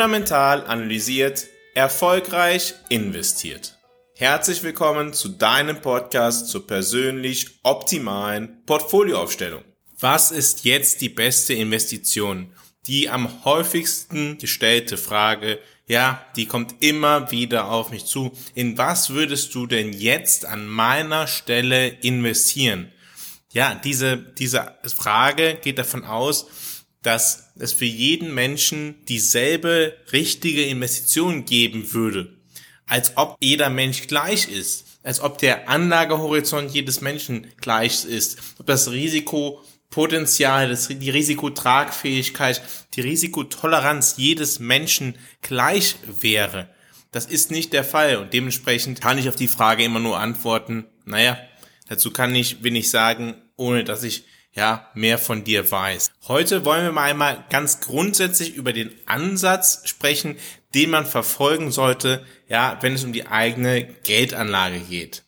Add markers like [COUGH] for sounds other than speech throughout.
Fundamental analysiert, erfolgreich investiert. Herzlich willkommen zu deinem Podcast zur persönlich optimalen Portfolioaufstellung. Was ist jetzt die beste Investition? Die am häufigsten gestellte Frage, ja, die kommt immer wieder auf mich zu. In was würdest du denn jetzt an meiner Stelle investieren? Ja, diese, diese Frage geht davon aus, dass es für jeden Menschen dieselbe richtige Investition geben würde. Als ob jeder Mensch gleich ist. Als ob der Anlagehorizont jedes Menschen gleich ist. Ob das Risikopotenzial, das, die Risikotragfähigkeit, die Risikotoleranz jedes Menschen gleich wäre. Das ist nicht der Fall und dementsprechend kann ich auf die Frage immer nur antworten, naja, dazu kann ich wenig sagen, ohne dass ich ja, mehr von dir weiß. Heute wollen wir mal einmal ganz grundsätzlich über den Ansatz sprechen, den man verfolgen sollte, ja, wenn es um die eigene Geldanlage geht.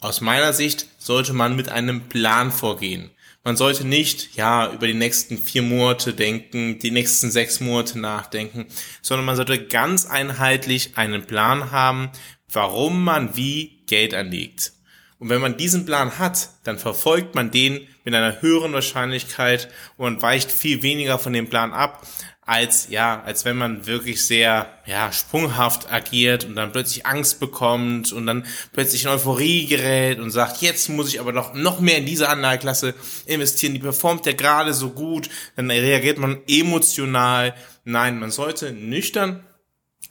Aus meiner Sicht sollte man mit einem Plan vorgehen. Man sollte nicht, ja, über die nächsten vier Monate denken, die nächsten sechs Monate nachdenken, sondern man sollte ganz einheitlich einen Plan haben, warum man wie Geld anlegt. Und wenn man diesen Plan hat, dann verfolgt man den mit einer höheren Wahrscheinlichkeit und weicht viel weniger von dem Plan ab, als ja, als wenn man wirklich sehr ja sprunghaft agiert und dann plötzlich Angst bekommt und dann plötzlich in Euphorie gerät und sagt, jetzt muss ich aber noch noch mehr in diese Anlageklasse investieren, die performt ja gerade so gut, dann reagiert man emotional. Nein, man sollte nüchtern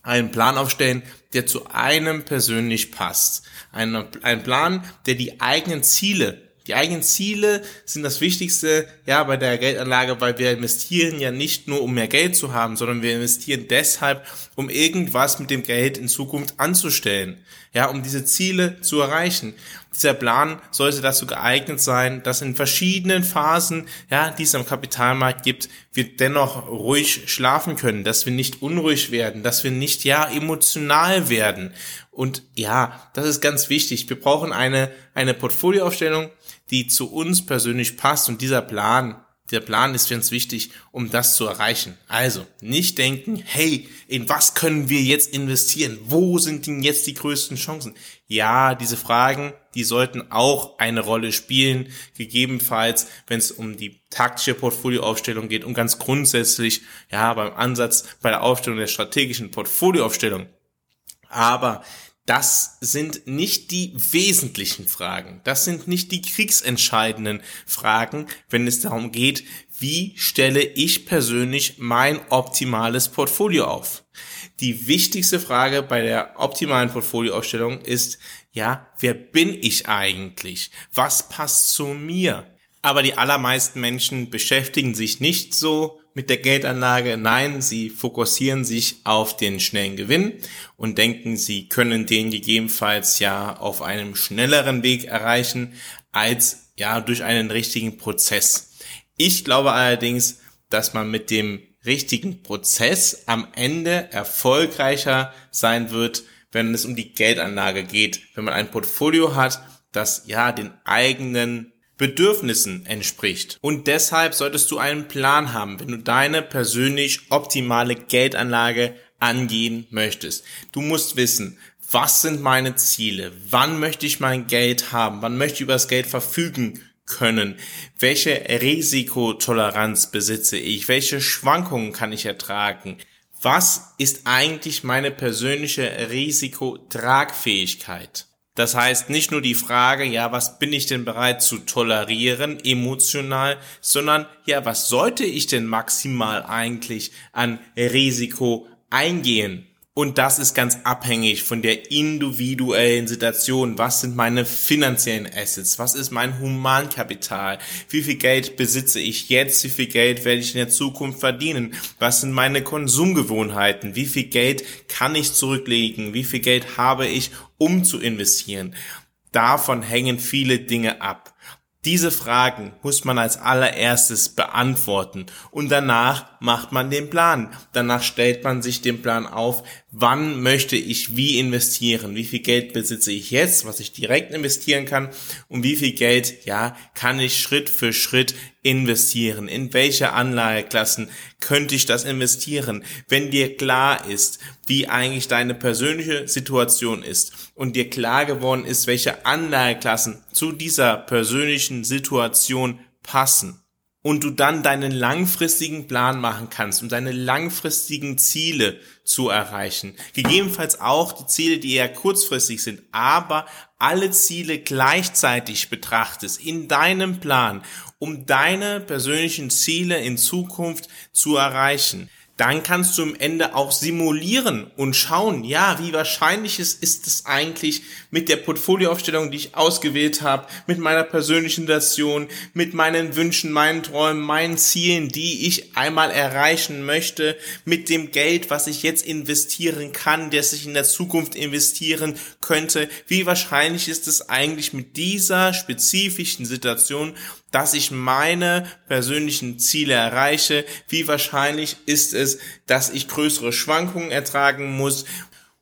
einen Plan aufstellen, der zu einem persönlich passt. Ein, ein Plan, der die eigenen Ziele die eigenen Ziele sind das Wichtigste, ja, bei der Geldanlage, weil wir investieren ja nicht nur, um mehr Geld zu haben, sondern wir investieren deshalb, um irgendwas mit dem Geld in Zukunft anzustellen, ja, um diese Ziele zu erreichen. Dieser Plan sollte dazu geeignet sein, dass in verschiedenen Phasen, ja, die es am Kapitalmarkt gibt, wir dennoch ruhig schlafen können, dass wir nicht unruhig werden, dass wir nicht, ja, emotional werden. Und ja, das ist ganz wichtig. Wir brauchen eine, eine Portfolioaufstellung, die zu uns persönlich passt und dieser Plan, der Plan ist für uns wichtig, um das zu erreichen. Also, nicht denken, hey, in was können wir jetzt investieren? Wo sind denn jetzt die größten Chancen? Ja, diese Fragen, die sollten auch eine Rolle spielen, gegebenenfalls, wenn es um die taktische Portfolioaufstellung geht und ganz grundsätzlich, ja, beim Ansatz bei der Aufstellung der strategischen Portfolioaufstellung. Aber das sind nicht die wesentlichen Fragen. Das sind nicht die kriegsentscheidenden Fragen, wenn es darum geht, wie stelle ich persönlich mein optimales Portfolio auf. Die wichtigste Frage bei der optimalen Portfolioaufstellung ist, ja, wer bin ich eigentlich? Was passt zu mir? Aber die allermeisten Menschen beschäftigen sich nicht so mit der Geldanlage. Nein, sie fokussieren sich auf den schnellen Gewinn und denken, sie können den gegebenenfalls ja auf einem schnelleren Weg erreichen als ja durch einen richtigen Prozess. Ich glaube allerdings, dass man mit dem richtigen Prozess am Ende erfolgreicher sein wird, wenn es um die Geldanlage geht, wenn man ein Portfolio hat, das ja den eigenen Bedürfnissen entspricht. Und deshalb solltest du einen Plan haben, wenn du deine persönlich optimale Geldanlage angehen möchtest. Du musst wissen, was sind meine Ziele? Wann möchte ich mein Geld haben? Wann möchte ich über das Geld verfügen können? Welche Risikotoleranz besitze ich? Welche Schwankungen kann ich ertragen? Was ist eigentlich meine persönliche Risikotragfähigkeit? Das heißt nicht nur die Frage, ja, was bin ich denn bereit zu tolerieren emotional, sondern ja, was sollte ich denn maximal eigentlich an Risiko eingehen? Und das ist ganz abhängig von der individuellen Situation. Was sind meine finanziellen Assets? Was ist mein Humankapital? Wie viel Geld besitze ich jetzt? Wie viel Geld werde ich in der Zukunft verdienen? Was sind meine Konsumgewohnheiten? Wie viel Geld kann ich zurücklegen? Wie viel Geld habe ich, um zu investieren? Davon hängen viele Dinge ab. Diese Fragen muss man als allererstes beantworten und danach macht man den Plan. Danach stellt man sich den Plan auf, wann möchte ich wie investieren, wie viel Geld besitze ich jetzt, was ich direkt investieren kann und wie viel Geld, ja, kann ich Schritt für Schritt investieren? In welche Anlageklassen könnte ich das investieren? Wenn dir klar ist, wie eigentlich deine persönliche Situation ist und dir klar geworden ist, welche Anlageklassen zu dieser persönlichen Situation passen und du dann deinen langfristigen Plan machen kannst, um deine langfristigen Ziele zu erreichen. Gegebenenfalls auch die Ziele, die eher kurzfristig sind, aber alle Ziele gleichzeitig betrachtest in deinem Plan, um deine persönlichen Ziele in Zukunft zu erreichen dann kannst du am Ende auch simulieren und schauen, ja, wie wahrscheinlich es ist es eigentlich mit der Portfolioaufstellung, die ich ausgewählt habe, mit meiner persönlichen Situation, mit meinen Wünschen, meinen Träumen, meinen Zielen, die ich einmal erreichen möchte, mit dem Geld, was ich jetzt investieren kann, das ich in der Zukunft investieren könnte. Wie wahrscheinlich ist es eigentlich mit dieser spezifischen Situation dass ich meine persönlichen Ziele erreiche? Wie wahrscheinlich ist es, dass ich größere Schwankungen ertragen muss?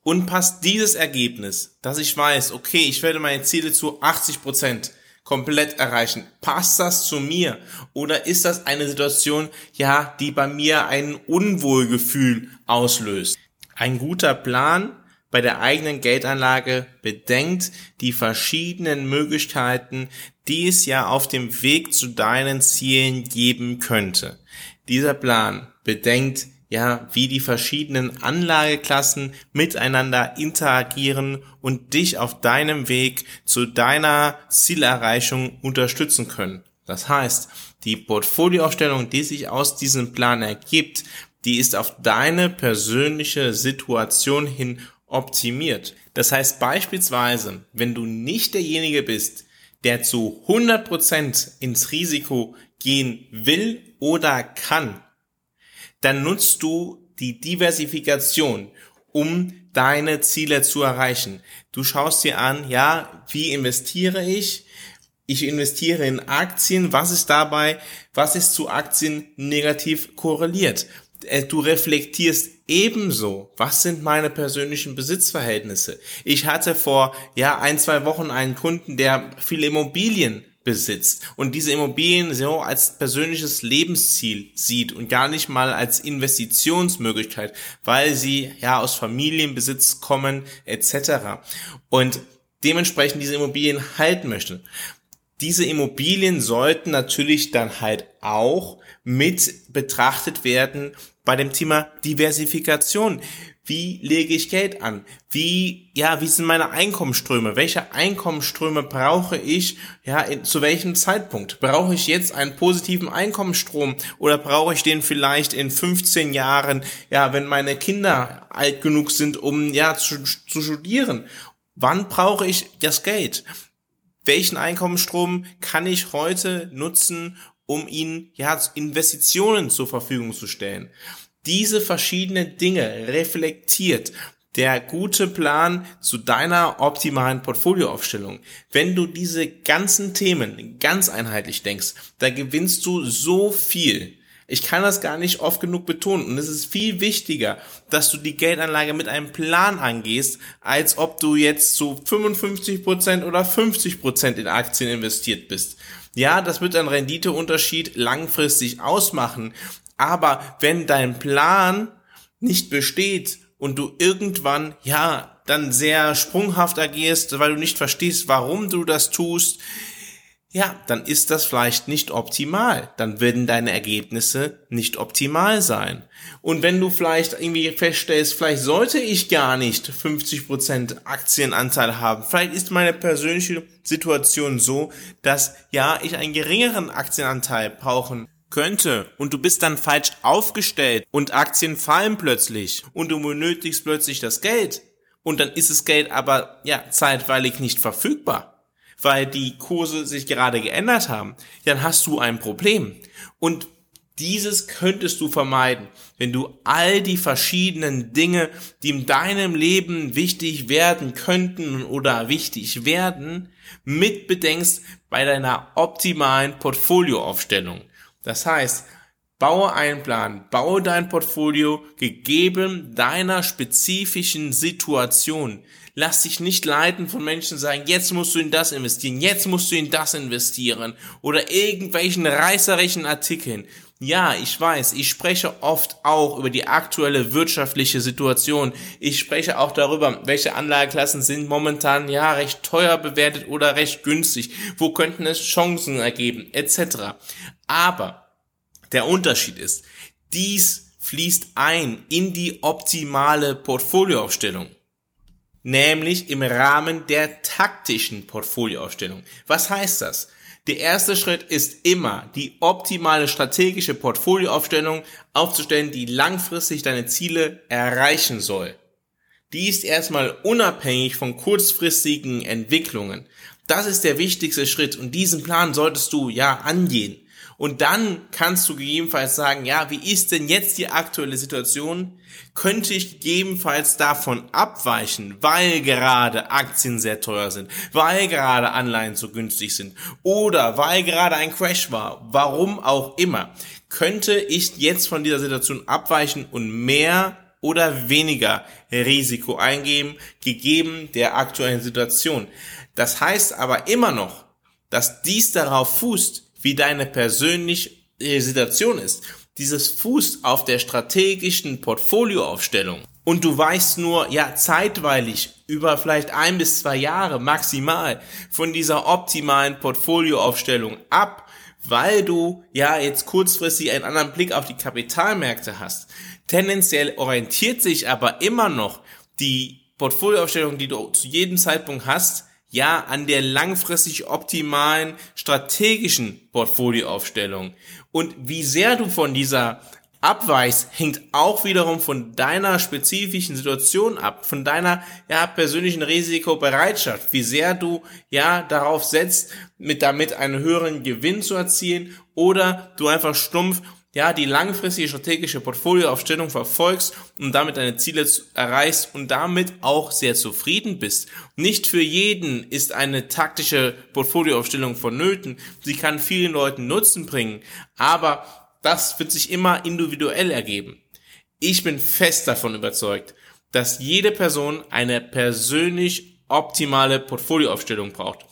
Und passt dieses Ergebnis, dass ich weiß, okay, ich werde meine Ziele zu 80 Prozent komplett erreichen. Passt das zu mir? Oder ist das eine Situation, ja, die bei mir ein Unwohlgefühl auslöst? Ein guter Plan bei der eigenen Geldanlage bedenkt die verschiedenen Möglichkeiten, die es ja auf dem Weg zu deinen Zielen geben könnte. Dieser Plan bedenkt ja, wie die verschiedenen Anlageklassen miteinander interagieren und dich auf deinem Weg zu deiner Zielerreichung unterstützen können. Das heißt, die Portfolioaufstellung, die sich aus diesem Plan ergibt, die ist auf deine persönliche Situation hin optimiert. Das heißt beispielsweise, wenn du nicht derjenige bist, der zu 100% ins Risiko gehen will oder kann, dann nutzt du die Diversifikation, um deine Ziele zu erreichen. Du schaust dir an, ja, wie investiere ich? Ich investiere in Aktien. Was ist dabei? Was ist zu Aktien negativ korreliert? Äh, du reflektierst ebenso, was sind meine persönlichen Besitzverhältnisse. Ich hatte vor ja ein, zwei Wochen einen Kunden, der viele Immobilien besitzt und diese Immobilien so als persönliches Lebensziel sieht und gar nicht mal als Investitionsmöglichkeit, weil sie ja aus Familienbesitz kommen etc. Und dementsprechend diese Immobilien halten möchte. Diese Immobilien sollten natürlich dann halt auch mit betrachtet werden bei dem Thema Diversifikation. Wie lege ich Geld an? Wie, ja, wie sind meine Einkommensströme? Welche Einkommensströme brauche ich? Ja, in, zu welchem Zeitpunkt? Brauche ich jetzt einen positiven Einkommensstrom oder brauche ich den vielleicht in 15 Jahren, ja, wenn meine Kinder alt genug sind, um, ja, zu, zu studieren? Wann brauche ich das Geld? Welchen Einkommensstrom kann ich heute nutzen, um ihnen ja Investitionen zur Verfügung zu stellen. Diese verschiedenen Dinge reflektiert der gute Plan zu deiner optimalen Portfolioaufstellung. Wenn du diese ganzen Themen ganz einheitlich denkst, da gewinnst du so viel. Ich kann das gar nicht oft genug betonen. Und es ist viel wichtiger, dass du die Geldanlage mit einem Plan angehst, als ob du jetzt zu 55% oder 50% in Aktien investiert bist. Ja, das wird einen Renditeunterschied langfristig ausmachen. Aber wenn dein Plan nicht besteht und du irgendwann, ja, dann sehr sprunghaft agierst, weil du nicht verstehst, warum du das tust, ja, dann ist das vielleicht nicht optimal. Dann werden deine Ergebnisse nicht optimal sein. Und wenn du vielleicht irgendwie feststellst, vielleicht sollte ich gar nicht 50% Aktienanteil haben. Vielleicht ist meine persönliche Situation so, dass ja, ich einen geringeren Aktienanteil brauchen könnte und du bist dann falsch aufgestellt und Aktien fallen plötzlich und du benötigst plötzlich das Geld und dann ist das Geld aber ja zeitweilig nicht verfügbar weil die Kurse sich gerade geändert haben, dann hast du ein Problem. Und dieses könntest du vermeiden, wenn du all die verschiedenen Dinge, die in deinem Leben wichtig werden könnten oder wichtig werden, mit bedenkst bei deiner optimalen Portfolioaufstellung. Das heißt, Baue einen Plan, baue dein Portfolio gegeben deiner spezifischen Situation. Lass dich nicht leiten von Menschen, sagen, jetzt musst du in das investieren, jetzt musst du in das investieren oder irgendwelchen reißerischen Artikeln. Ja, ich weiß, ich spreche oft auch über die aktuelle wirtschaftliche Situation. Ich spreche auch darüber, welche Anlageklassen sind momentan ja recht teuer bewertet oder recht günstig. Wo könnten es Chancen ergeben, etc. Aber der Unterschied ist, dies fließt ein in die optimale Portfolioaufstellung nämlich im Rahmen der taktischen Portfolioaufstellung. Was heißt das? Der erste Schritt ist immer, die optimale strategische Portfolioaufstellung aufzustellen, die langfristig deine Ziele erreichen soll. Die ist erstmal unabhängig von kurzfristigen Entwicklungen. Das ist der wichtigste Schritt und diesen Plan solltest du ja angehen. Und dann kannst du gegebenenfalls sagen, ja, wie ist denn jetzt die aktuelle Situation? Könnte ich gegebenenfalls davon abweichen, weil gerade Aktien sehr teuer sind, weil gerade Anleihen so günstig sind oder weil gerade ein Crash war, warum auch immer, könnte ich jetzt von dieser Situation abweichen und mehr oder weniger Risiko eingeben, gegeben der aktuellen Situation. Das heißt aber immer noch, dass dies darauf fußt, wie deine persönliche Situation ist. Dieses fußt auf der strategischen Portfolioaufstellung. Und du weichst nur, ja, zeitweilig über vielleicht ein bis zwei Jahre maximal von dieser optimalen Portfolioaufstellung ab, weil du ja jetzt kurzfristig einen anderen Blick auf die Kapitalmärkte hast. Tendenziell orientiert sich aber immer noch die Portfolioaufstellung, die du zu jedem Zeitpunkt hast, ja an der langfristig optimalen strategischen Portfolioaufstellung. Und wie sehr du von dieser abweichst, hängt auch wiederum von deiner spezifischen Situation ab, von deiner ja persönlichen Risikobereitschaft, wie sehr du ja darauf setzt, mit damit einen höheren Gewinn zu erzielen oder du einfach stumpf ja, die langfristige strategische Portfolioaufstellung verfolgst und damit deine Ziele erreichst und damit auch sehr zufrieden bist. Nicht für jeden ist eine taktische Portfolioaufstellung vonnöten. Sie kann vielen Leuten Nutzen bringen, aber das wird sich immer individuell ergeben. Ich bin fest davon überzeugt, dass jede Person eine persönlich optimale Portfolioaufstellung braucht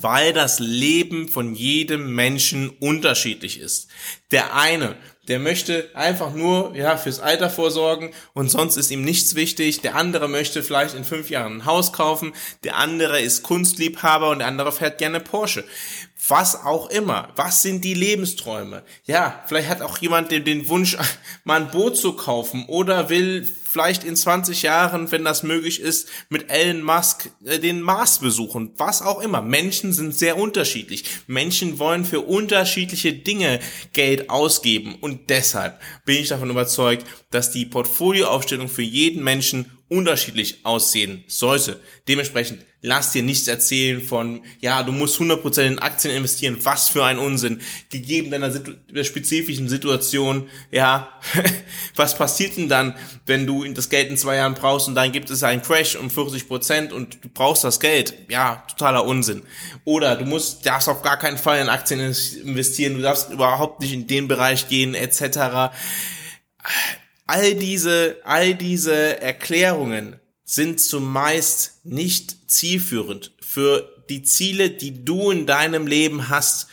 weil das Leben von jedem Menschen unterschiedlich ist. Der eine, der möchte einfach nur ja fürs Alter vorsorgen und sonst ist ihm nichts wichtig. Der andere möchte vielleicht in fünf Jahren ein Haus kaufen. Der andere ist Kunstliebhaber und der andere fährt gerne Porsche. Was auch immer. Was sind die Lebensträume? Ja, vielleicht hat auch jemand den, den Wunsch, [LAUGHS] mal ein Boot zu kaufen oder will vielleicht in 20 Jahren, wenn das möglich ist, mit Elon Musk äh, den Mars besuchen. Was auch immer. Menschen sind sehr unterschiedlich. Menschen wollen für unterschiedliche Dinge Geld ausgeben. Und deshalb bin ich davon überzeugt, dass die Portfolioaufstellung für jeden Menschen unterschiedlich aussehen sollte. Dementsprechend lass dir nichts erzählen von, ja, du musst 100% in Aktien investieren, was für ein Unsinn, gegeben deiner Situ spezifischen Situation, ja, [LAUGHS] was passiert denn dann, wenn du das Geld in zwei Jahren brauchst und dann gibt es einen Crash um 40% und du brauchst das Geld, ja, totaler Unsinn. Oder du musst, darfst auf gar keinen Fall in Aktien investieren, du darfst überhaupt nicht in den Bereich gehen, etc all diese, all diese Erklärungen sind zumeist nicht zielführend für die Ziele, die du in deinem Leben hast.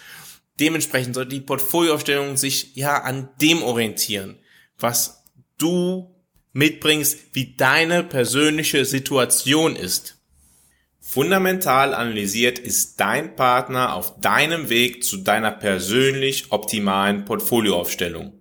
Dementsprechend sollte die Portfolioaufstellung sich ja an dem orientieren, was du mitbringst, wie deine persönliche Situation ist. Fundamental analysiert ist dein Partner auf deinem Weg zu deiner persönlich optimalen Portfolioaufstellung.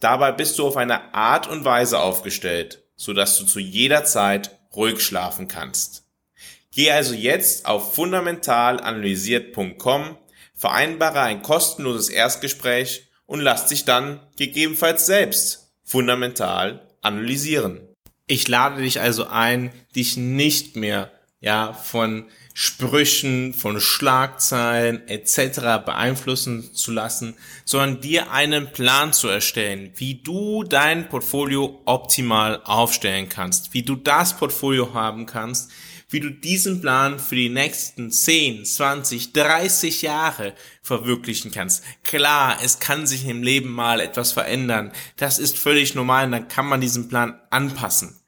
Dabei bist du auf eine Art und Weise aufgestellt, sodass du zu jeder Zeit ruhig schlafen kannst. Geh also jetzt auf fundamentalanalysiert.com, vereinbare ein kostenloses Erstgespräch und lass dich dann gegebenenfalls selbst fundamental analysieren. Ich lade dich also ein, dich nicht mehr ja von Sprüchen, von Schlagzeilen etc. beeinflussen zu lassen, sondern dir einen Plan zu erstellen, wie du dein Portfolio optimal aufstellen kannst, wie du das Portfolio haben kannst, wie du diesen Plan für die nächsten 10, 20, 30 Jahre verwirklichen kannst. Klar, es kann sich im Leben mal etwas verändern. Das ist völlig normal, dann kann man diesen Plan anpassen.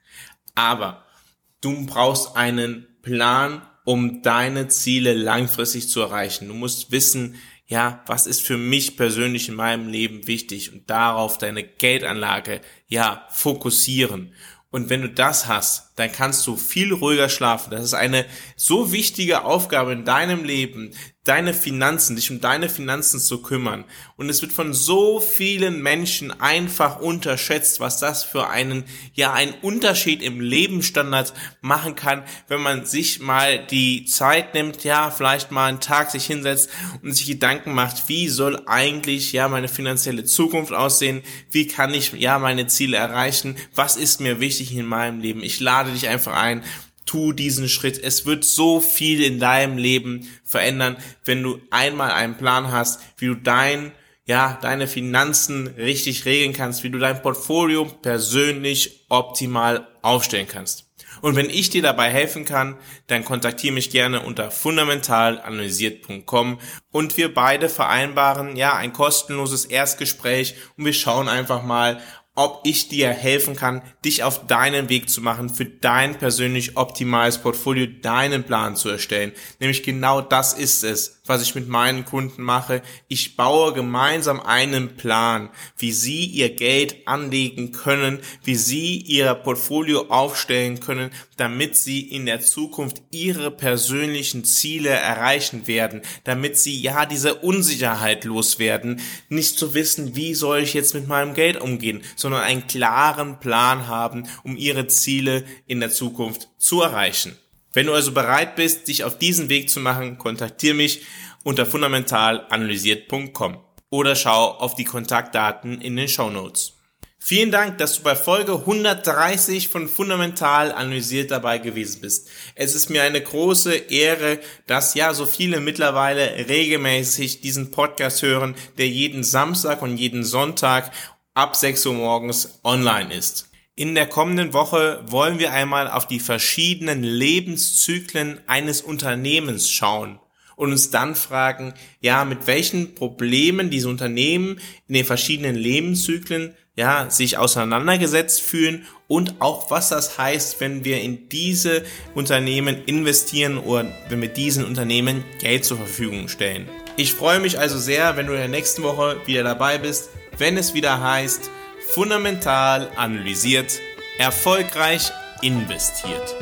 Aber du brauchst einen Plan, um deine Ziele langfristig zu erreichen. Du musst wissen, ja, was ist für mich persönlich in meinem Leben wichtig und darauf deine Geldanlage, ja, fokussieren. Und wenn du das hast, dann kannst du viel ruhiger schlafen. Das ist eine so wichtige Aufgabe in deinem Leben, deine Finanzen, dich um deine Finanzen zu kümmern. Und es wird von so vielen Menschen einfach unterschätzt, was das für einen, ja, einen Unterschied im Lebensstandard machen kann, wenn man sich mal die Zeit nimmt, ja, vielleicht mal einen Tag sich hinsetzt und sich Gedanken macht, wie soll eigentlich, ja, meine finanzielle Zukunft aussehen? Wie kann ich, ja, meine Ziele erreichen? Was ist mir wichtig in meinem Leben? Ich lade dich einfach ein tu diesen Schritt. Es wird so viel in deinem Leben verändern, wenn du einmal einen Plan hast, wie du dein ja, deine Finanzen richtig regeln kannst, wie du dein Portfolio persönlich optimal aufstellen kannst. Und wenn ich dir dabei helfen kann, dann kontaktiere mich gerne unter fundamentalanalysiert.com und wir beide vereinbaren ja ein kostenloses Erstgespräch und wir schauen einfach mal, ob ich dir helfen kann, dich auf deinen Weg zu machen, für dein persönlich optimales Portfolio deinen Plan zu erstellen. Nämlich genau das ist es, was ich mit meinen Kunden mache. Ich baue gemeinsam einen Plan, wie sie ihr Geld anlegen können, wie sie ihr Portfolio aufstellen können, damit sie in der Zukunft ihre persönlichen Ziele erreichen werden, damit sie ja diese Unsicherheit loswerden, nicht zu wissen, wie soll ich jetzt mit meinem Geld umgehen, sondern einen klaren Plan haben, um ihre Ziele in der Zukunft zu erreichen. Wenn du also bereit bist, dich auf diesen Weg zu machen, kontaktiere mich unter fundamentalanalysiert.com oder schau auf die Kontaktdaten in den Show Notes. Vielen Dank, dass du bei Folge 130 von Fundamental Analysiert dabei gewesen bist. Es ist mir eine große Ehre, dass ja so viele mittlerweile regelmäßig diesen Podcast hören, der jeden Samstag und jeden Sonntag ab 6 Uhr morgens online ist. In der kommenden Woche wollen wir einmal auf die verschiedenen Lebenszyklen eines Unternehmens schauen und uns dann fragen, ja, mit welchen Problemen diese Unternehmen in den verschiedenen Lebenszyklen ja, sich auseinandergesetzt fühlen und auch was das heißt, wenn wir in diese Unternehmen investieren oder wenn wir diesen Unternehmen Geld zur Verfügung stellen. Ich freue mich also sehr, wenn du in der nächsten Woche wieder dabei bist wenn es wieder heißt, fundamental analysiert, erfolgreich investiert.